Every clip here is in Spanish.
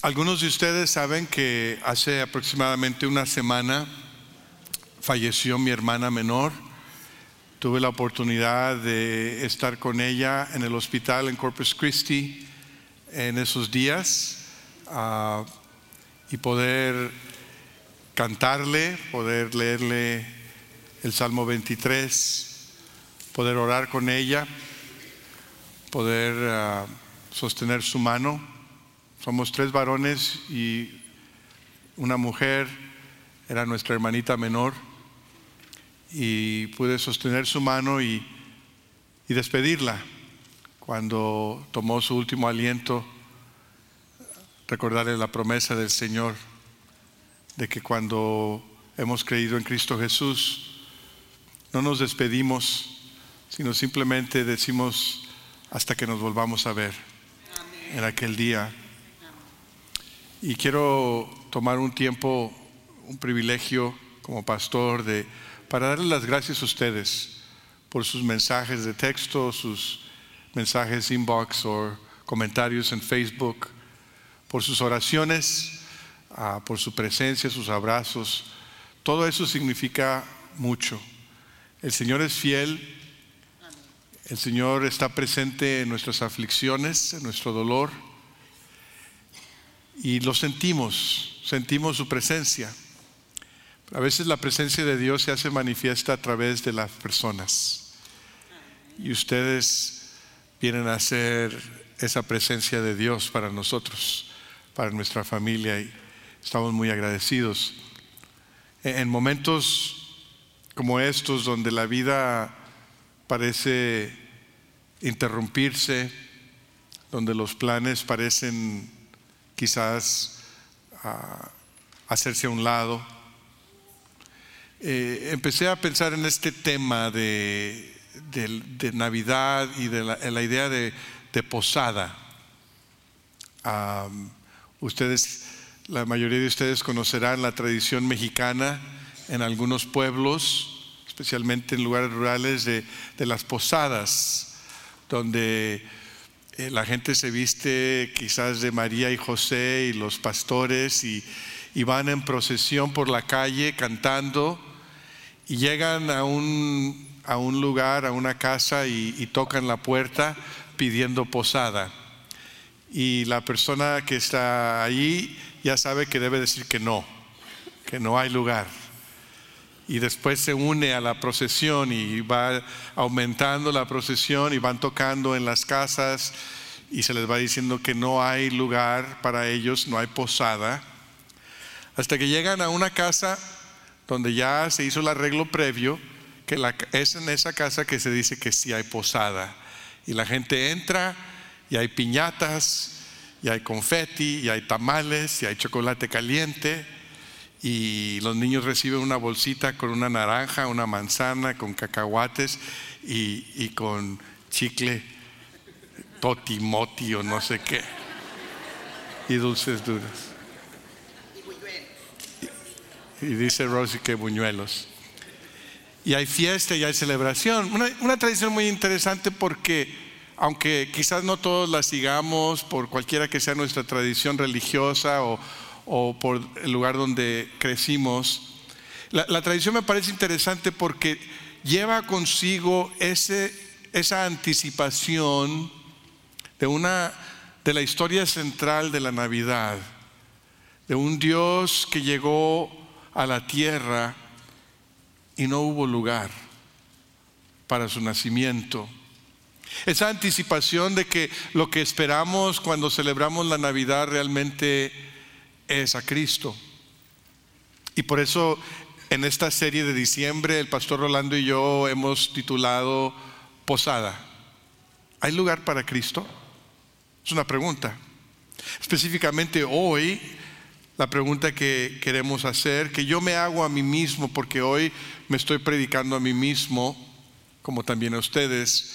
algunos de ustedes saben que hace aproximadamente una semana falleció mi hermana menor. Tuve la oportunidad de estar con ella en el hospital en Corpus Christi en esos días ah, y poder cantarle, poder leerle el Salmo 23, poder orar con ella, poder ah, sostener su mano somos tres varones y una mujer, era nuestra hermanita menor, y pude sostener su mano y, y despedirla. Cuando tomó su último aliento, recordarle la promesa del Señor de que cuando hemos creído en Cristo Jesús, no nos despedimos, sino simplemente decimos hasta que nos volvamos a ver en aquel día y quiero tomar un tiempo, un privilegio como pastor de para darles las gracias a ustedes por sus mensajes de texto, sus mensajes inbox o comentarios en Facebook, por sus oraciones, ah, por su presencia, sus abrazos. Todo eso significa mucho. El Señor es fiel. El Señor está presente en nuestras aflicciones, en nuestro dolor y lo sentimos, sentimos su presencia. A veces la presencia de Dios se hace manifiesta a través de las personas. Y ustedes vienen a ser esa presencia de Dios para nosotros, para nuestra familia, y estamos muy agradecidos. En momentos como estos, donde la vida parece interrumpirse, donde los planes parecen quizás hacerse a un lado. Eh, empecé a pensar en este tema de, Navidad y de la, idea de, posada. ustedes, la mayoría de ustedes conocerán la tradición mexicana en algunos pueblos, especialmente en lugares rurales, de las posadas, donde eh, la gente se viste quizás de María y José y los pastores y, van en procesión por la calle cantando y llegan a un, a un lugar, a una casa y, tocan la puerta pidiendo posada. Y la persona que está ahí ya sabe que debe decir que no, que no hay lugar y después se une a la procesión y va aumentando la procesión y van tocando en las casas y se les va diciendo que no hay lugar para ellos, no hay posada, hasta que llegan a una casa donde ya se hizo el arreglo previo, que es en esa casa que se dice que sí hay posada. Y la gente entra y hay piñatas, y hay confeti, y hay tamales, y hay chocolate caliente y los niños reciben una bolsita con una naranja, una manzana, con cacahuates y, con chicle, totimoti o no sé qué, y dulces duras. Y, dice Rosy que buñuelos. Y hay fiesta y hay celebración. Una tradición muy interesante porque, aunque quizás no todos la sigamos por cualquiera que sea nuestra tradición religiosa o, o por el lugar donde crecimos. La, tradición me parece interesante porque lleva consigo ese, esa anticipación de, una, de la historia central de la Navidad, de un Dios que llegó a la tierra y no hubo lugar para su nacimiento. Esa anticipación de que lo que esperamos cuando celebramos la Navidad realmente es a Cristo. Y por eso en esta serie de diciembre el pastor Rolando y yo hemos titulado Posada. ¿Hay lugar para Cristo? Es una pregunta. Específicamente hoy, la pregunta que queremos hacer, que yo me hago a mí mismo, porque hoy me estoy predicando a mí mismo, como también a ustedes,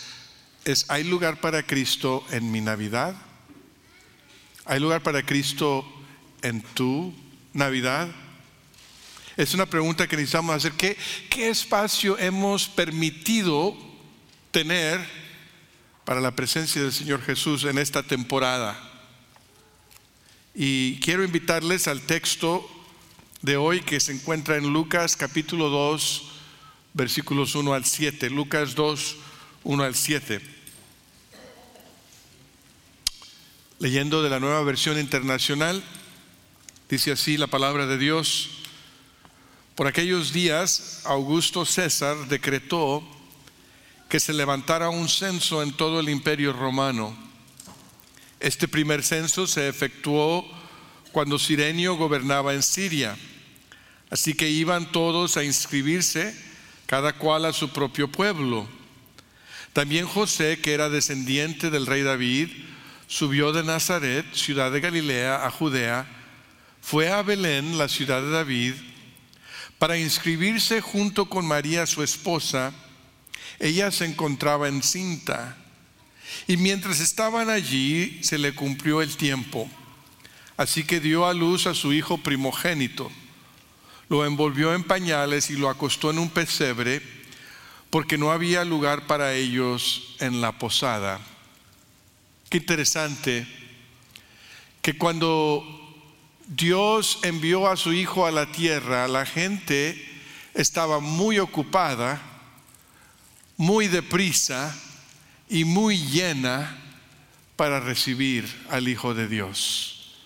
es, ¿hay lugar para Cristo en mi Navidad? ¿Hay lugar para Cristo en tu Navidad? Es una pregunta que necesitamos hacer. ¿Qué, qué espacio hemos permitido tener para la presencia del Señor Jesús en esta temporada? Y quiero invitarles al texto de hoy que se encuentra en Lucas capítulo 2, versículos 1 al 7. Lucas 2, 1 al 7. Leyendo de la nueva versión internacional, dice así la palabra de Dios. Por aquellos días, Augusto César decretó que se levantara un censo en todo el imperio romano. Este primer censo se efectuó cuando Sirenio gobernaba en Siria. Así que iban todos a inscribirse, cada cual a su propio pueblo. También José, que era descendiente del rey David, subió de Nazaret, ciudad de Galilea, a Judea, fue a Belén, la ciudad de David, para inscribirse junto con María, su esposa, ella se encontraba encinta. Y mientras estaban allí, se le cumplió el tiempo. Así que dio a luz a su hijo primogénito. Lo envolvió en pañales y lo acostó en un pesebre, porque no había lugar para ellos en la posada. Qué interesante que cuando Dios envió a su hijo a la tierra, la gente estaba muy ocupada muy deprisa y muy llena para recibir al Hijo de Dios.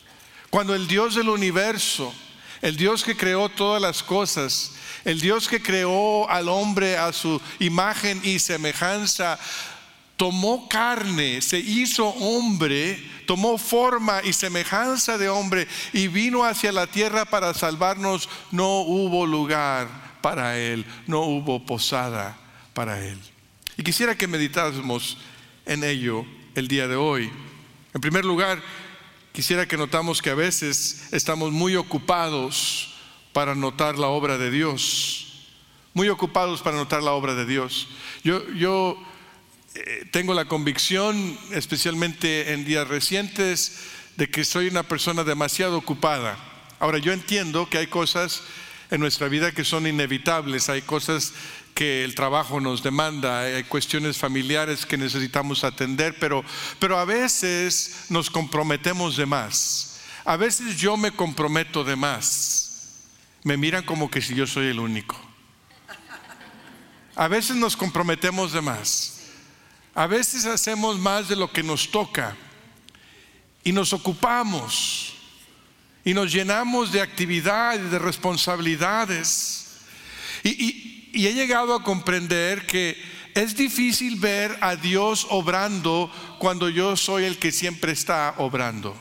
Cuando el Dios del universo, el Dios que creó todas las cosas, el Dios que creó al hombre a su imagen y semejanza, tomó carne, se hizo hombre, tomó forma y semejanza de hombre y vino hacia la tierra para salvarnos, no hubo lugar para él, no hubo posada para Él. Y quisiera que meditásemos en ello el día de hoy. En primer lugar, quisiera que notamos que a veces estamos muy ocupados para notar la obra de Dios. Muy ocupados para notar la obra de Dios. Yo, yo tengo la convicción, especialmente en días recientes, de que soy una persona demasiado ocupada. Ahora, yo entiendo que hay cosas en nuestra vida que son inevitables, hay cosas que el trabajo nos demanda, hay cuestiones familiares que necesitamos atender, pero, pero a veces nos comprometemos de más. A veces yo me comprometo de más. Me miran como que si yo soy el único. A veces nos comprometemos de más. A veces hacemos más de lo que nos toca. Y nos ocupamos. Y nos llenamos de actividad y de responsabilidades. Y, y he llegado a comprender que es difícil ver a Dios obrando cuando yo soy el que siempre está obrando.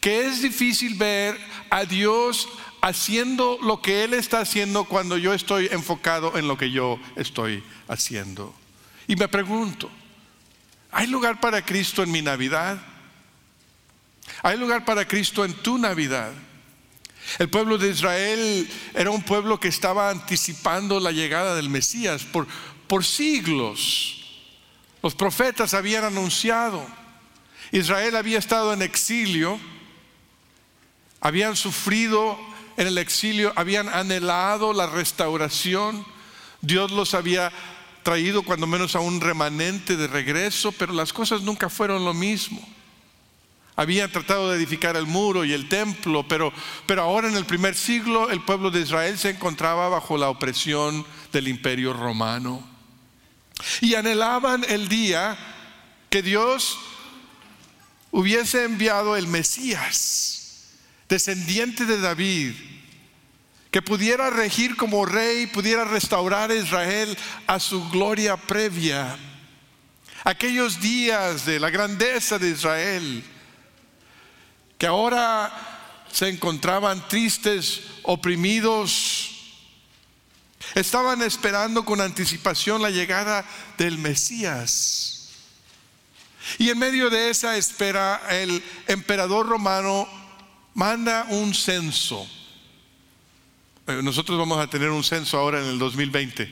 Que es difícil ver a Dios haciendo lo que Él está haciendo cuando yo estoy enfocado en lo que yo estoy haciendo. Y me pregunto, ¿hay lugar para Cristo en mi Navidad? ¿Hay lugar para Cristo en tu Navidad? El pueblo de Israel era un pueblo que estaba anticipando la llegada del Mesías por, por siglos. Los profetas habían anunciado. Israel había estado en exilio, habían sufrido en el exilio, habían anhelado la restauración. Dios los había traído cuando menos a un remanente de regreso, pero las cosas nunca fueron lo mismo habían tratado de edificar el muro y el templo, pero, pero ahora en el primer siglo el pueblo de Israel se encontraba bajo la opresión del imperio romano. Y anhelaban el día que Dios hubiese enviado el Mesías, descendiente de David, que pudiera regir como rey, pudiera restaurar a Israel a su gloria previa. Aquellos días de la grandeza de Israel que ahora se encontraban tristes, oprimidos, estaban esperando con anticipación la llegada del Mesías. Y en medio de esa espera, el emperador romano manda un censo. Eh, nosotros vamos a tener un censo ahora en el 2020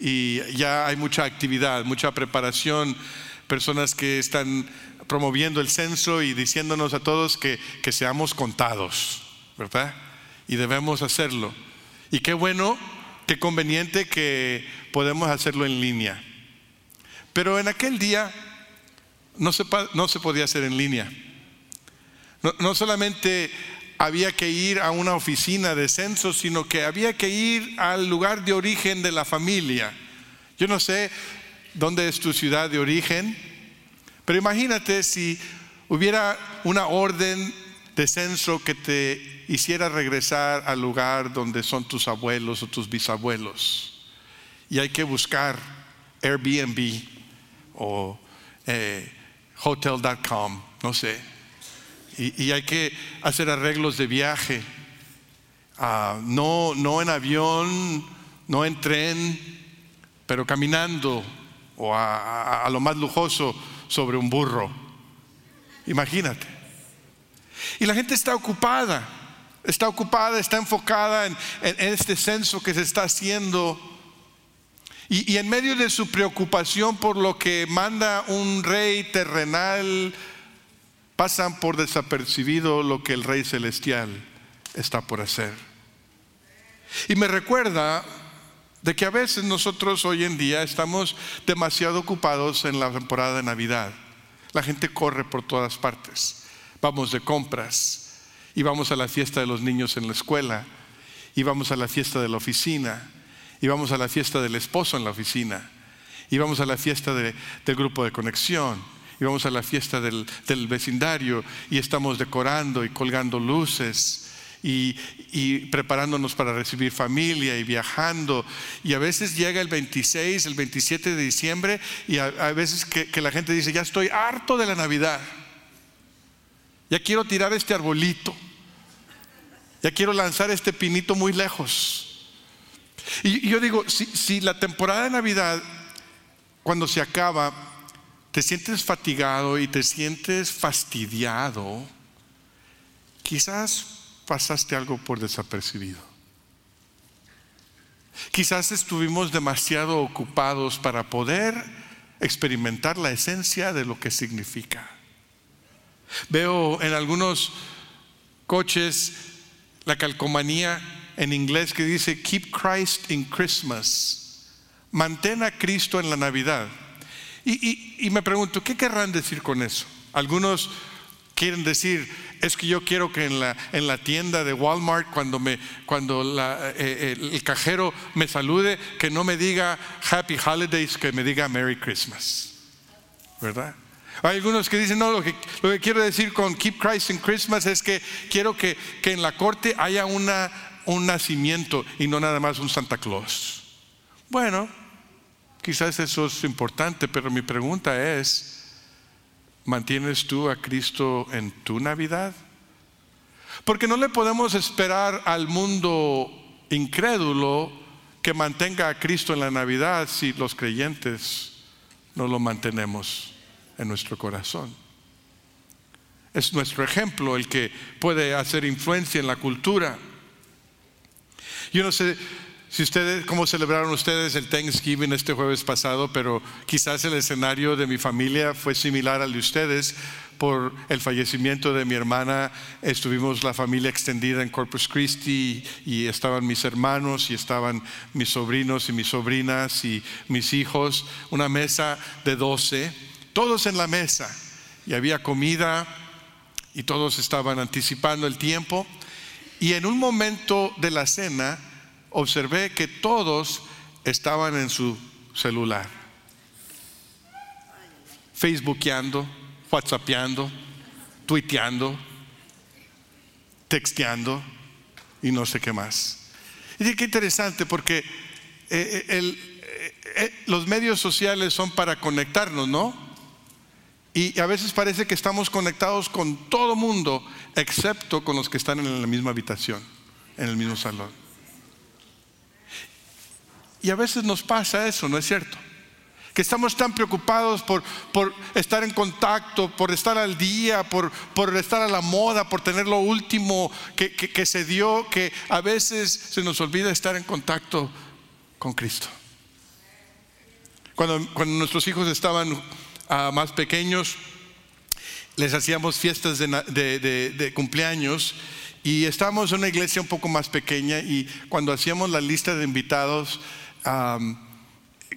y ya hay mucha actividad, mucha preparación, personas que están promoviendo el censo y diciéndonos a todos que, que seamos contados, ¿verdad? Y debemos hacerlo. Y qué bueno, qué conveniente que podemos hacerlo en línea. Pero en aquel día no se, no se podía hacer en línea. No, no solamente había que ir a una oficina de censo, sino que había que ir al lugar de origen de la familia. Yo no sé dónde es tu ciudad de origen, pero imagínate si hubiera una orden de censo que te hiciera regresar al lugar donde son tus abuelos o tus bisabuelos. Y hay que buscar Airbnb o eh, hotel.com, no sé. Y, hay que hacer arreglos de viaje. Ah, no, no en avión, no en tren, pero caminando o a lo más lujoso sobre un burro. Imagínate. Y la gente está ocupada, está ocupada, está enfocada en, este censo que se está haciendo. Y, y, en medio de su preocupación por lo que manda un rey terrenal, pasan por desapercibido lo que el rey celestial está por hacer. Y me recuerda de que a veces nosotros hoy en día estamos demasiado ocupados en la temporada de Navidad. La gente corre por todas partes vamos de compras y vamos a la fiesta de los niños en la escuela y vamos a la fiesta de la oficina y vamos a la fiesta del esposo en la oficina y vamos a la fiesta del grupo de conexión y vamos a la fiesta del, vecindario y estamos decorando y colgando luces. Y, preparándonos para recibir familia y viajando. Y a veces llega el 26, el 27 de diciembre y a, veces que la gente dice, ya estoy harto de la Navidad. Ya quiero tirar este arbolito. Ya quiero lanzar este pinito muy lejos. Y, yo digo, si, si la temporada de Navidad, cuando se acaba, te sientes fatigado y te sientes fastidiado, quizás pasaste algo por desapercibido. Quizás estuvimos demasiado ocupados para poder experimentar la esencia de lo que significa. Veo en algunos coches la calcomanía en inglés que dice Keep Christ in Christmas. Mantén a Cristo en la Navidad. Y, me pregunto, ¿qué querrán decir con eso? Algunos quieren decir, es que yo quiero que en la, en la tienda de Walmart, cuando, me, cuando eh, eh, el cajero me salude, que no me diga Happy Holidays, que me diga Merry Christmas. ¿Verdad? Hay algunos que dicen, no, lo que, lo que quiero decir con Keep Christ in Christmas es que quiero que, que en la corte haya una, un nacimiento y no nada más un Santa Claus. Bueno, quizás eso es importante, pero mi pregunta es, ¿mantienes tú a Cristo en tu Navidad? Porque no le podemos esperar al mundo incrédulo que mantenga a Cristo en la Navidad si los creyentes no lo mantenemos en nuestro corazón. Es nuestro ejemplo el que puede hacer influencia en la cultura. Yo no sé si ustedes, cómo celebraron ustedes el Thanksgiving este jueves pasado, pero quizás el escenario de mi familia fue similar al de ustedes. Por el fallecimiento de mi hermana, estuvimos la familia extendida en Corpus Christi y estaban mis hermanos y estaban mis sobrinos y mis sobrinas y mis hijos, una mesa de doce todos en la mesa y había comida y todos estaban anticipando el tiempo. Y en un momento de la cena observé que todos estaban en su celular, facebookeando, whatsappeando, tuiteando, texteando y no sé qué más. Y dije, qué interesante porque eh, eh, eh, los medios sociales son para conectarnos, ¿no? Y a veces parece que estamos conectados con todo mundo, excepto con los que están en la misma habitación, en el mismo salón. Y a veces nos pasa eso, ¿no es cierto? Que estamos tan preocupados por, por estar en contacto, por estar al día, por, por estar a la moda, por tener lo último que, que se dio, que a veces se nos olvida estar en contacto con Cristo. Cuando, cuando nuestros hijos estaban a más pequeños, les hacíamos fiestas de, cumpleaños y estábamos en una iglesia un poco más pequeña y cuando hacíamos la lista de invitados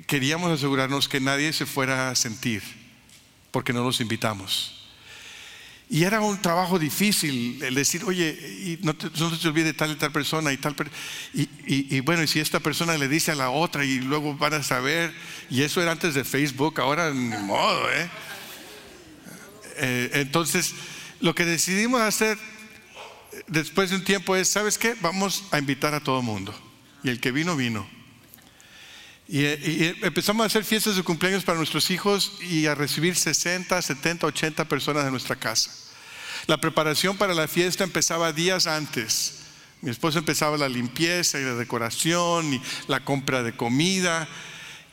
queríamos asegurarnos que nadie se fuera a sentir porque no los invitamos. Y era un trabajo difícil el decir, oye, y no, te, no se olvide tal y tal persona y tal. Y, y, y, bueno, y si esta persona le dice a la otra y luego van a saber, y eso era antes de Facebook, ahora ni modo, ¿eh? eh entonces, lo que decidimos hacer después de un tiempo es, ¿sabes qué? Vamos a invitar a todo el mundo. Y el que vino, vino. Y, y, empezamos a hacer fiestas de cumpleaños para nuestros hijos y a recibir 60, 70, 80 personas en nuestra casa. La preparación para la fiesta empezaba días antes. Mi esposo empezaba la limpieza y la decoración y la compra de comida.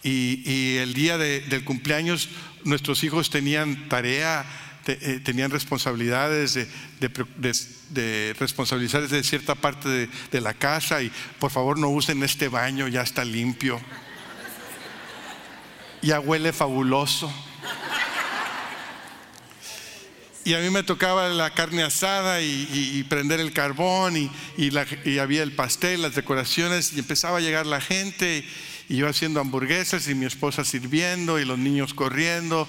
Y, y el día de, del cumpleaños nuestros hijos tenían tarea, te, eh, tenían responsabilidades de, de, de, responsabilidad de cierta parte de la casa y por favor no usen este baño, ya está limpio ya huele fabuloso. Y a mí me tocaba la carne asada y, prender el carbón y, y, había el pastel, las decoraciones y empezaba a llegar la gente y yo haciendo hamburguesas y mi esposa sirviendo y los niños corriendo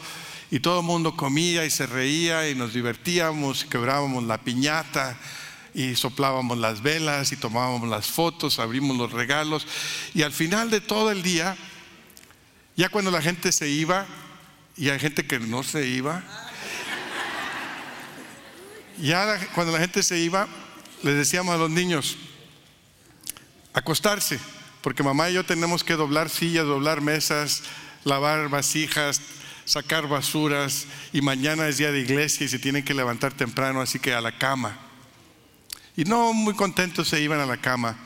y todo el mundo comía y se reía y nos divertíamos y quebrábamos la piñata y soplábamos las velas y tomábamos las fotos, abrimos los regalos y al final de todo el día ya cuando la gente se iba, y hay gente que no se iba, ya cuando la gente se iba, les decíamos a los niños, acostarse, porque mamá y yo tenemos que doblar sillas, doblar mesas, lavar vasijas, sacar basuras, y mañana es día de iglesia y se tienen que levantar temprano, así que a la cama. Y no muy contentos se iban a la cama.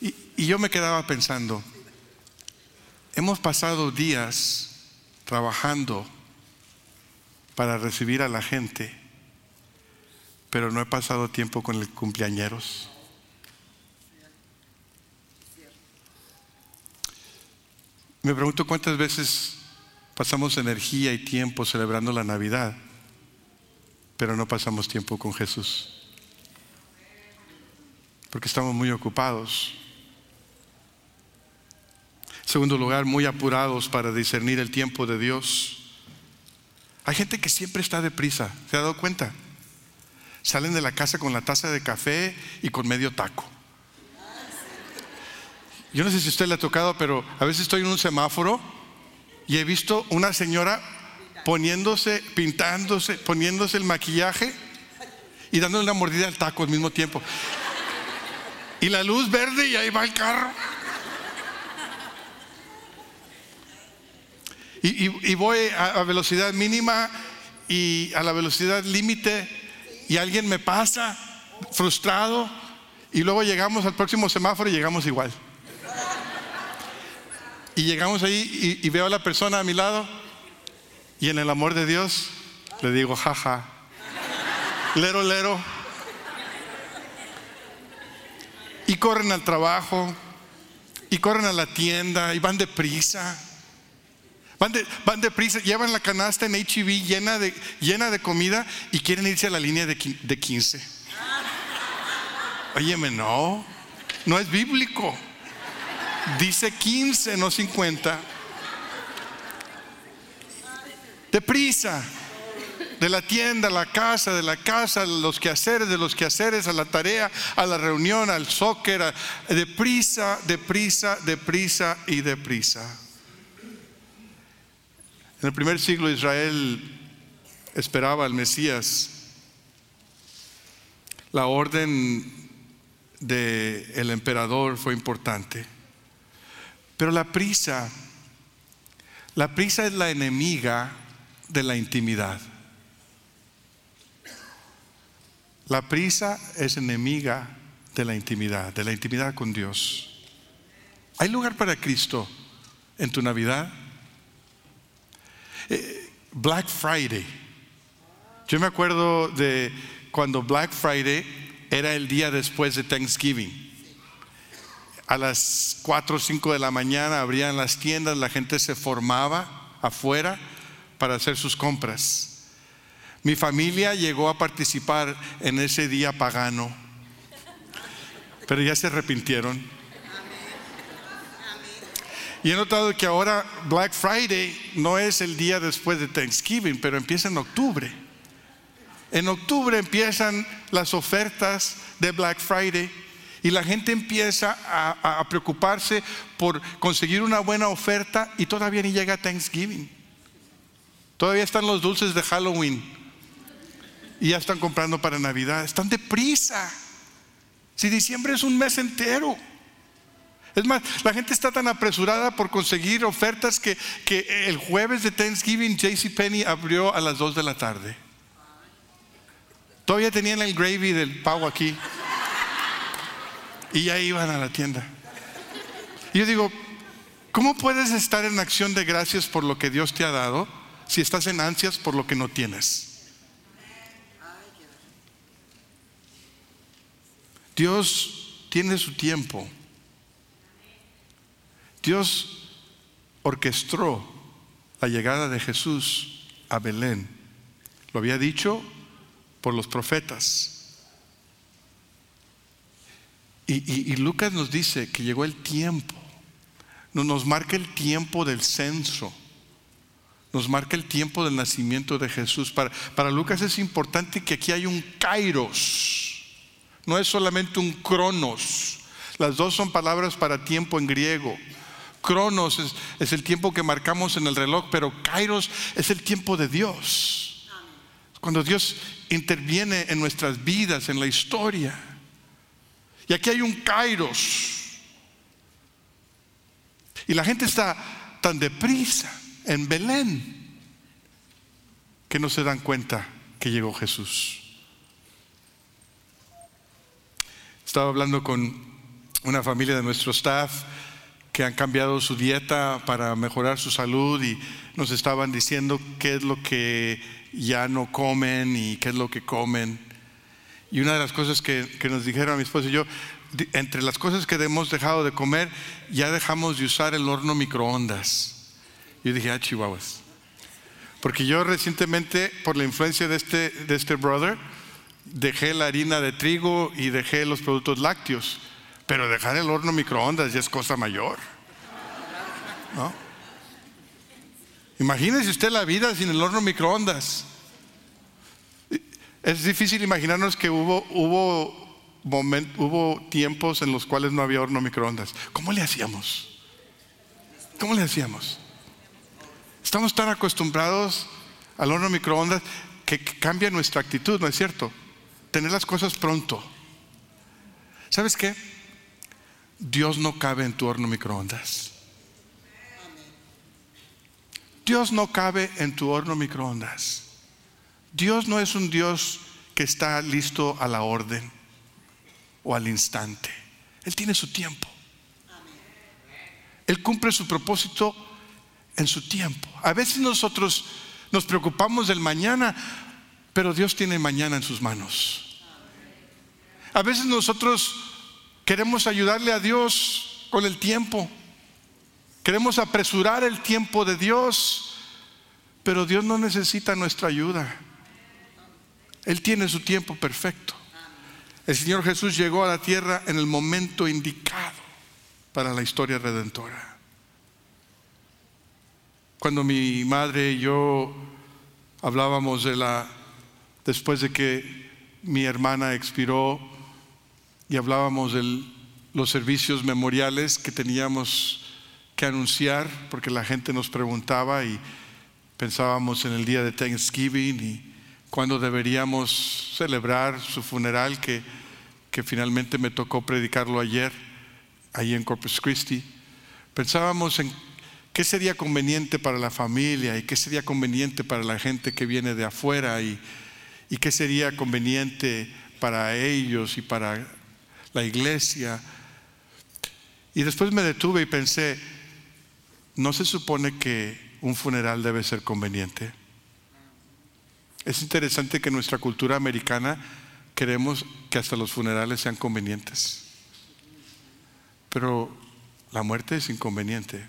Y, yo me quedaba pensando, Hemos pasado días trabajando para recibir a la gente, pero no he pasado tiempo con el cumpleañeros. Me pregunto cuántas veces pasamos energía y tiempo celebrando la Navidad, pero no pasamos tiempo con Jesús. Porque estamos muy ocupados. Segundo lugar, muy apurados para discernir el tiempo de Dios. Hay gente que siempre está deprisa, ¿se ha dado cuenta? Salen de la casa con la taza de café y con medio taco. Yo no sé si usted le ha tocado, pero a veces estoy en un semáforo y he visto una señora poniéndose, pintándose, poniéndose el maquillaje y dándole una mordida al taco al mismo tiempo. Y la luz verde y ahí va el carro. Y, voy a, velocidad mínima y a la velocidad límite y alguien me pasa frustrado y luego llegamos al próximo semáforo y llegamos igual. Y llegamos ahí y, veo a la persona a mi lado y en el amor de Dios le digo, jaja, lero, lero. Y corren al trabajo y corren a la tienda y van deprisa Van, de, van deprisa, llevan la canasta en llena de, llena de comida y quieren irse a la línea de, de 15. Óyeme, no, no es bíblico. Dice 15, no 50. Deprisa. De la tienda a la casa, de la casa, los quehaceres, de los quehaceres, a la tarea, a la reunión, al soccer, deprisa, deprisa, deprisa y deprisa. En el primer siglo Israel esperaba al Mesías. La orden del el emperador fue importante. Pero la prisa, la prisa es la enemiga de la intimidad. La prisa es enemiga de la intimidad, de la intimidad con Dios. ¿Hay lugar para Cristo en tu Navidad? Black Friday. Yo me acuerdo de cuando Black Friday era el día después de Thanksgiving. A las 4 o 5 de la mañana abrían las tiendas, la gente se formaba afuera para hacer sus compras. Mi familia llegó a participar en ese día pagano, pero ya se arrepintieron. Y he notado que ahora Black Friday no es el día después de Thanksgiving, pero empieza en octubre. En octubre empiezan las ofertas de Black Friday y la gente empieza a, preocuparse por conseguir una buena oferta y todavía ni llega Thanksgiving. Todavía están los dulces de Halloween y ya están comprando para Navidad. Están deprisa. Si diciembre es un mes entero. Es más, la gente está tan apresurada por conseguir ofertas que, el jueves de Thanksgiving JCPenney abrió a las 2 de la tarde. Todavía tenían el gravy del pavo aquí. Y ya iban a la tienda. Y yo digo, ¿cómo puedes estar en acción de gracias por lo que Dios te ha dado si estás en ansias por lo que no tienes? Dios tiene su tiempo. Dios orquestó la llegada de Jesús a Belén. Lo había dicho por los profetas. Y, Lucas nos dice que llegó el tiempo, nos marca el tiempo del censo, nos marca el tiempo del nacimiento de Jesús. Para, para Lucas es importante que aquí hay un kairos, no es solamente un cronos. Las dos son palabras para tiempo en griego. Cronos es, el tiempo que marcamos en el reloj, pero Kairos es el tiempo de Dios. Cuando Dios interviene en nuestras vidas, en la historia. Y aquí hay un kairos. Y la gente está tan deprisa en Belén que no se dan cuenta que llegó Jesús. Estaba hablando con una familia de nuestro staff que han cambiado su dieta para mejorar su salud y nos estaban diciendo qué es lo que ya no comen y qué es lo que comen. Y una de las cosas que, nos dijeron a mi esposo y yo, entre las cosas que hemos dejado de comer, ya dejamos de usar el horno microondas. Yo dije, ah, chihuahuas. Porque yo recientemente, por la influencia de este, de este brother, dejé la harina de trigo y dejé los productos lácteos. Pero dejar el horno microondas ya es cosa mayor. ¿No? Imagínese usted la vida sin el horno microondas. Es difícil imaginarnos que hubo, hubo, hubo tiempos en los cuales no había horno microondas. ¿Cómo le hacíamos? ¿Cómo le hacíamos? Estamos tan acostumbrados al horno microondas que cambia nuestra actitud, ¿no es cierto? Tener las cosas pronto. ¿Sabes qué? Dios no cabe en tu horno microondas. Dios no cabe en tu horno microondas. Dios no es un Dios que está listo a la orden o al instante. Él tiene su tiempo. Él cumple su propósito en su tiempo. A veces nosotros nos preocupamos del mañana, pero Dios tiene mañana en sus manos. A veces nosotros queremos ayudarle a Dios con el tiempo, Queremos apresurar el tiempo de Dios, pero Dios no necesita nuestra ayuda. Él tiene su tiempo perfecto. El Señor Jesús llegó a la tierra en el momento indicado para la historia redentora. Cuando mi madre y yo hablábamos de la, después de que mi hermana expiró y hablábamos de los servicios memoriales que teníamos que anunciar porque la gente nos preguntaba y pensábamos en el día de Thanksgiving y cuándo deberíamos celebrar su funeral que, que finalmente me tocó predicarlo ayer ahí en Corpus Christi. Pensábamos en qué sería conveniente para la familia y qué sería conveniente para la gente que viene de afuera y, y qué sería conveniente para ellos y para la iglesia. Y después me detuve y pensé, ¿no se supone que un funeral debe ser conveniente? Es interesante que en nuestra cultura americana queremos que hasta los funerales sean convenientes. Pero la muerte es inconveniente.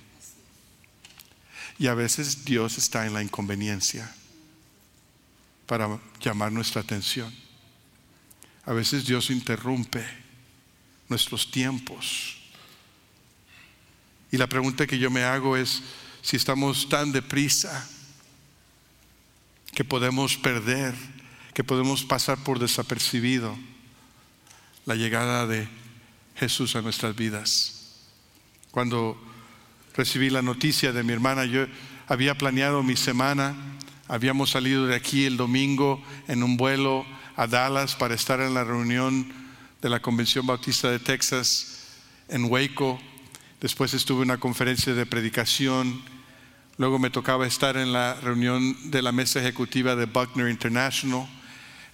Y a veces Dios está en la inconveniencia para llamar nuestra atención. A veces Dios interrumpe nuestros tiempos y la pregunta que yo me hago es si estamos tan deprisa que podemos perder, que podemos pasar por desapercibido la llegada de Jesús a nuestras vidas. Cuando recibí la noticia de mi hermana, yo había planeado mi semana, habíamos salido de aquí el domingo en un vuelo a Dallas para estar en la reunión de la Convención Bautista de Texas en Waco. Después estuve en una conferencia de predicación. Luego me tocaba estar en la reunión de la mesa ejecutiva de Buckner International.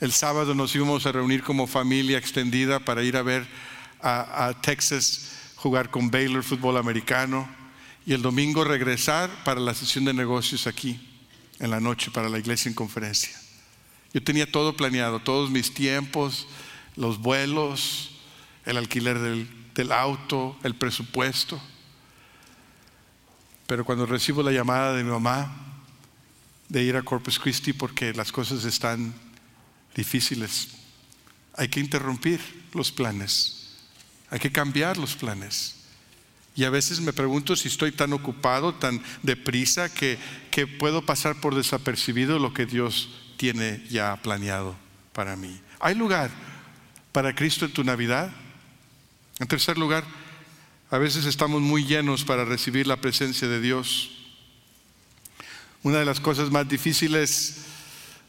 El sábado nos íbamos a reunir como familia extendida para ir a ver a, Texas jugar con Baylor fútbol americano y el domingo regresar para la sesión de negocios aquí en la noche para la iglesia en conferencia. Yo tenía todo planeado, todos mis tiempos, los vuelos, el alquiler del, auto, el presupuesto. Pero cuando recibo la llamada de mi mamá de ir a Corpus Christi porque las cosas están difíciles, hay que interrumpir los planes, hay que cambiar los planes. Y a veces me pregunto si estoy tan ocupado, tan deprisa, que, que puedo pasar por desapercibido lo que Dios tiene ya planeado para mí. ¿Hay lugar para Cristo en tu Navidad? En tercer lugar, a veces estamos muy llenos para recibir la presencia de Dios. Una de las cosas más difíciles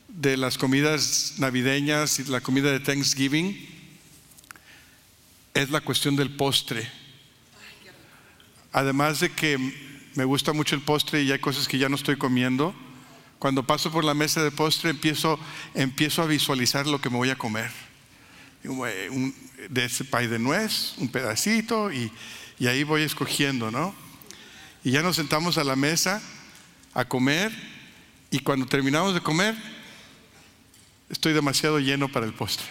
de las comidas navideñas y la comida de Thanksgiving es la cuestión del postre. Además de que me gusta mucho el postre y hay cosas que ya no estoy comiendo, cuando paso por la mesa de postre empiezo, empiezo a visualizar lo que me voy a comer. De ese de nuez, un pedacito y, y ahí voy escogiendo, ¿no? Y ya nos sentamos a la mesa a comer y cuando terminamos de comer estoy demasiado lleno para el postre.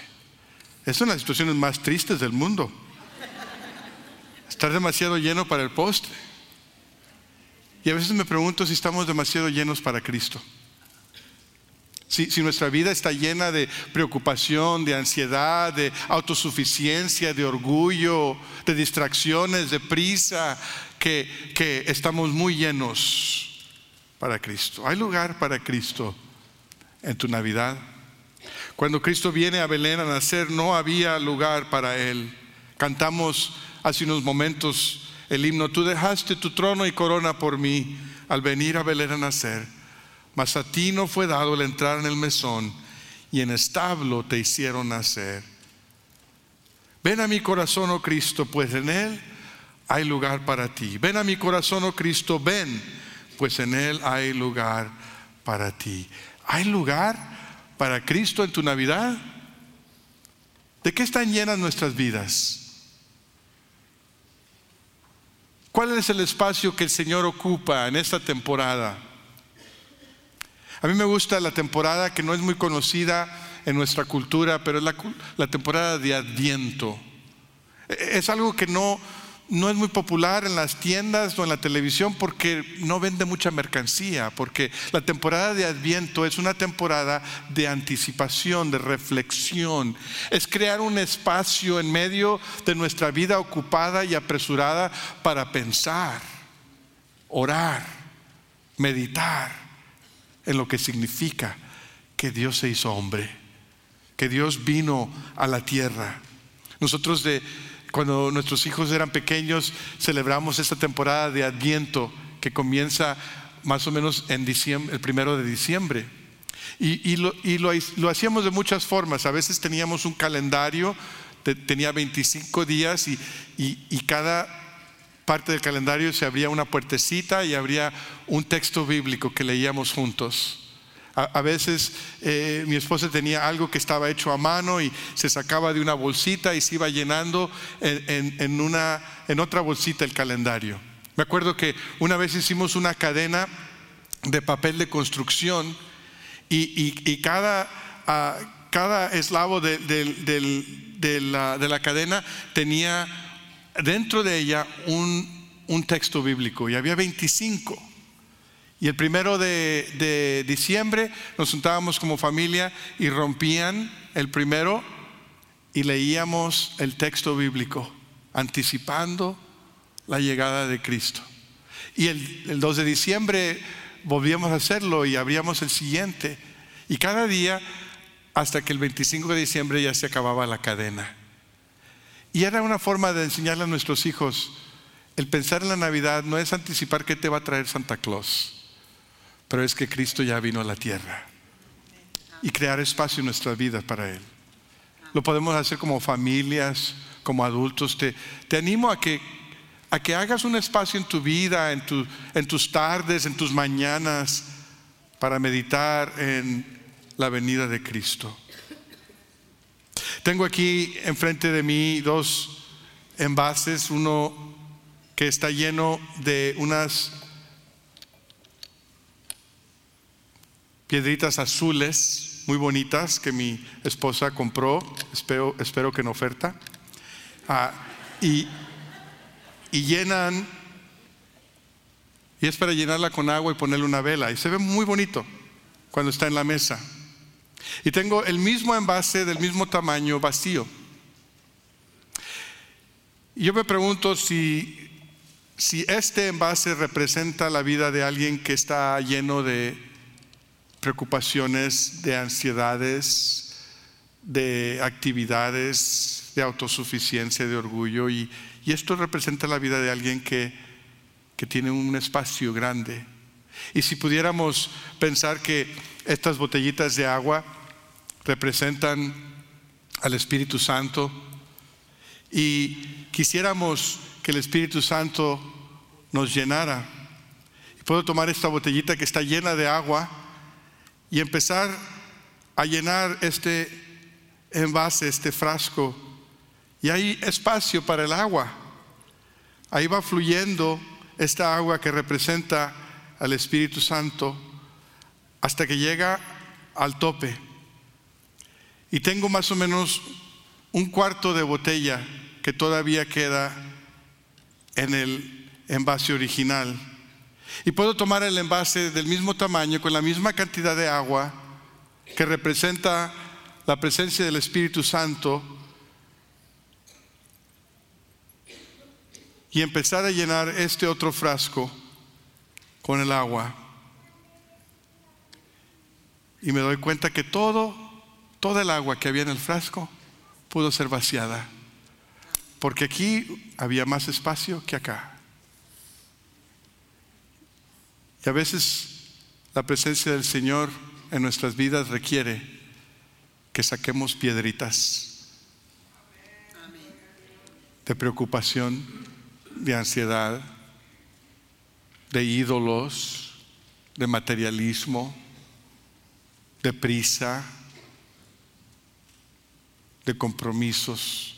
Es una de las situaciones más tristes del mundo. Estar demasiado lleno para el postre. Y a veces me pregunto si estamos demasiado llenos para Cristo. Si, nuestra vida está llena de preocupación, de ansiedad, de autosuficiencia, de orgullo, de distracciones, de prisa, que, estamos muy llenos para Cristo. ¿Hay lugar para Cristo en tu Navidad? Cuando Cristo viene a Belén a nacer, no había lugar para Él. Cantamos hace unos momentos el himno, tú dejaste tu trono y corona por mí al venir a Belén a nacer mas a ti no fue dado el entrar en el mesón y en establo te hicieron nacer. Ven a mi corazón, oh Cristo, pues en él hay lugar para ti. Ven a mi corazón, oh Cristo, ven, pues en él hay lugar para ti. ¿Hay lugar para Cristo en tu Navidad? ¿De qué están llenas nuestras vidas? ¿Cuál es el espacio que el Señor ocupa en esta temporada? A mí me gusta la temporada que no es muy conocida en nuestra cultura, pero es la, temporada de Adviento. E, es algo que no, no es muy popular en las tiendas o en la televisión porque no vende mucha mercancía, porque la temporada de Adviento es una temporada de anticipación, de reflexión. Es crear un espacio en medio de nuestra vida ocupada y apresurada para pensar, orar, meditar en lo que significa que Dios se hizo hombre, que Dios vino a la tierra. Nosotros de cuando nuestros hijos eran pequeños celebramos esta temporada de Adviento que comienza más o menos en el primero de diciembre. Y, lo, hacíamos de muchas formas. A veces teníamos un calendario, tenía 25 días y, y cada parte del calendario se abría una puertecita y habría un texto bíblico que leíamos juntos. A, veces eh, mi esposa tenía algo que estaba hecho a mano y se sacaba de una bolsita y se iba llenando en, una, en otra bolsita el calendario. Me acuerdo que una vez hicimos una cadena de papel de construcción y, cada, ah, cada eslavo de, de, la, de la cadena tenía dentro de ella un, texto bíblico y había 25. Y el primero de, diciembre nos juntábamos como familia y rompían el primero y leíamos el texto bíblico, anticipando la llegada de Cristo. Y el, el 2 de diciembre volvíamos a hacerlo y abríamos el siguiente. Y cada día hasta que el 25 de diciembre ya se acababa la cadena. Y era una forma de enseñarle a nuestros hijos, el pensar en la Navidad no es anticipar qué te va a traer Santa Claus, pero es que Cristo ya vino a la tierra y crear espacio en nuestras vidas para Él. Lo podemos hacer como familias, como adultos. Te, te animo a que, a que hagas un espacio en tu vida, en, en tus tardes, en tus mañanas, para meditar en la venida de Cristo. Tengo aquí enfrente de mí dos envases, uno que está lleno de unas piedritas azules muy bonitas que mi esposa compró, espero, espero que en oferta, ah, y, y llenan, y es para llenarla con agua y ponerle una vela, y se ve muy bonito cuando está en la mesa. Y tengo el mismo envase del mismo tamaño vacío. Y yo me pregunto si, si este envase representa la vida de alguien que está lleno de preocupaciones, de ansiedades, de actividades, de autosuficiencia, de orgullo. Y, esto representa la vida de alguien que, que tiene un espacio grande. Y si pudiéramos pensar que estas botellitas de agua representan al Espíritu Santo y quisiéramos que el Espíritu Santo nos llenara. Puedo tomar esta botellita que está llena de agua y empezar a llenar este envase, este frasco. Y hay espacio para el agua. Ahí va fluyendo esta agua que representa al Espíritu Santo hasta que llega al tope. Y tengo más o menos un cuarto de botella que todavía queda en el envase original. Y puedo tomar el envase del mismo tamaño, con la misma cantidad de agua, que representa la presencia del Espíritu Santo, y empezar a llenar este otro frasco con el agua. Y me doy cuenta que todo, toda el agua que había en el frasco pudo ser vaciada. Porque aquí había más espacio que acá. Y a veces la presencia del Señor en nuestras vidas requiere que saquemos piedritas de preocupación, de ansiedad, de ídolos, de materialismo, de prisa, de compromisos,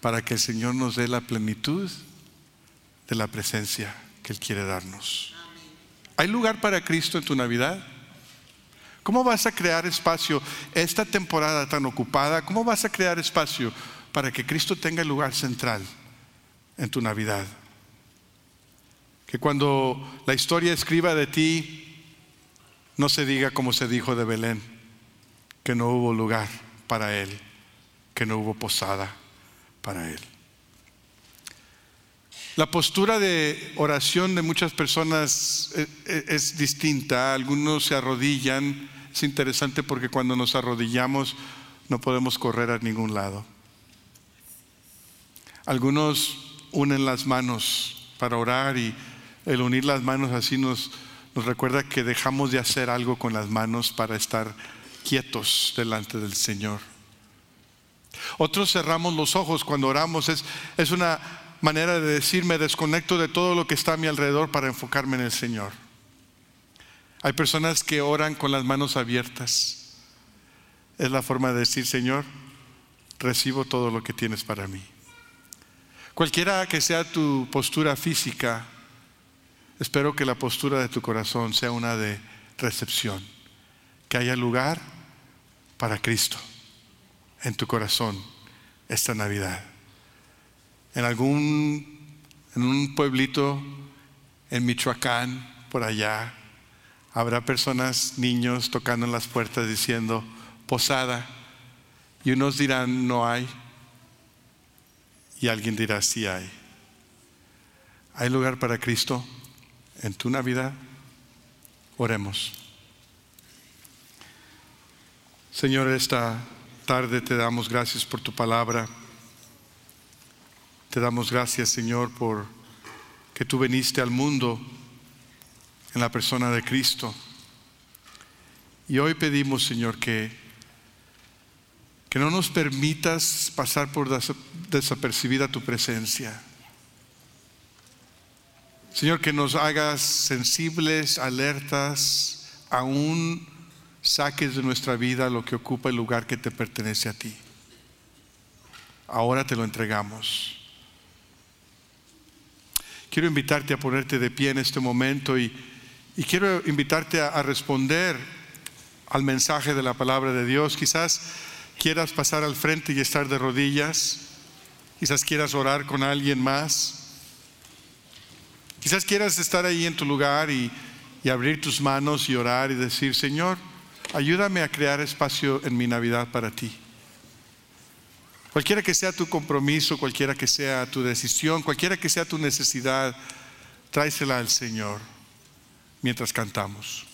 para que el Señor nos dé la plenitud de la presencia que Él quiere darnos. ¿Hay lugar para Cristo en tu Navidad? ¿Cómo vas a crear espacio esta temporada tan ocupada? ¿Cómo vas a crear espacio para que Cristo tenga el lugar central en tu Navidad? Que cuando la historia escriba de ti, no se diga como se dijo de Belén, que no hubo lugar para él, que no hubo posada para él. La postura de oración de muchas personas eh, eh, es, distinta. Algunos se arrodillan. Es interesante porque cuando nos arrodillamos no podemos correr a ningún lado. Algunos unen las manos para orar y el unir las manos así nos, nos recuerda que dejamos de hacer algo con las manos para estar quietos delante del Señor. Otros cerramos los ojos cuando oramos. Es, es una manera de decir me desconecto de todo lo que está a mi alrededor para enfocarme en el Señor. Hay personas que oran con las manos abiertas. Es la forma de decir, Señor, recibo todo lo que tienes para mí. Cualquiera que sea tu postura física, espero que la postura de tu corazón sea una de recepción, que haya lugar para Cristo en tu corazón esta Navidad en algún, en un pueblito en Michoacán, por allá, habrá personas, niños, tocando en las puertas diciendo, posada. Y unos dirán, no hay. Y alguien dirá, sí hay. ¿Hay lugar para Cristo en tu Navidad? Oremos. Señor, esta tarde te damos gracias por tu palabra. Te damos gracias, Señor, por que tú viniste al mundo en la persona de Cristo. Y hoy pedimos, Señor, que, que no nos permitas pasar por desapercibida tu presencia. Señor, que nos hagas sensibles, alertas, aún saques de nuestra vida lo que ocupa el lugar que te pertenece a ti. Ahora te lo entregamos. Quiero invitarte a ponerte de pie en este momento y, quiero invitarte a, a responder al mensaje de la palabra de Dios. Quizás quieras pasar al frente y estar de rodillas. Quizás quieras orar con alguien más. Quizás quieras estar ahí en tu lugar y, y abrir tus manos y orar y decir, Señor, ayúdame a crear espacio en mi Navidad para ti. Cualquiera que sea tu compromiso, cualquiera que sea tu decisión, cualquiera que sea tu necesidad, tráesela al Señor mientras cantamos.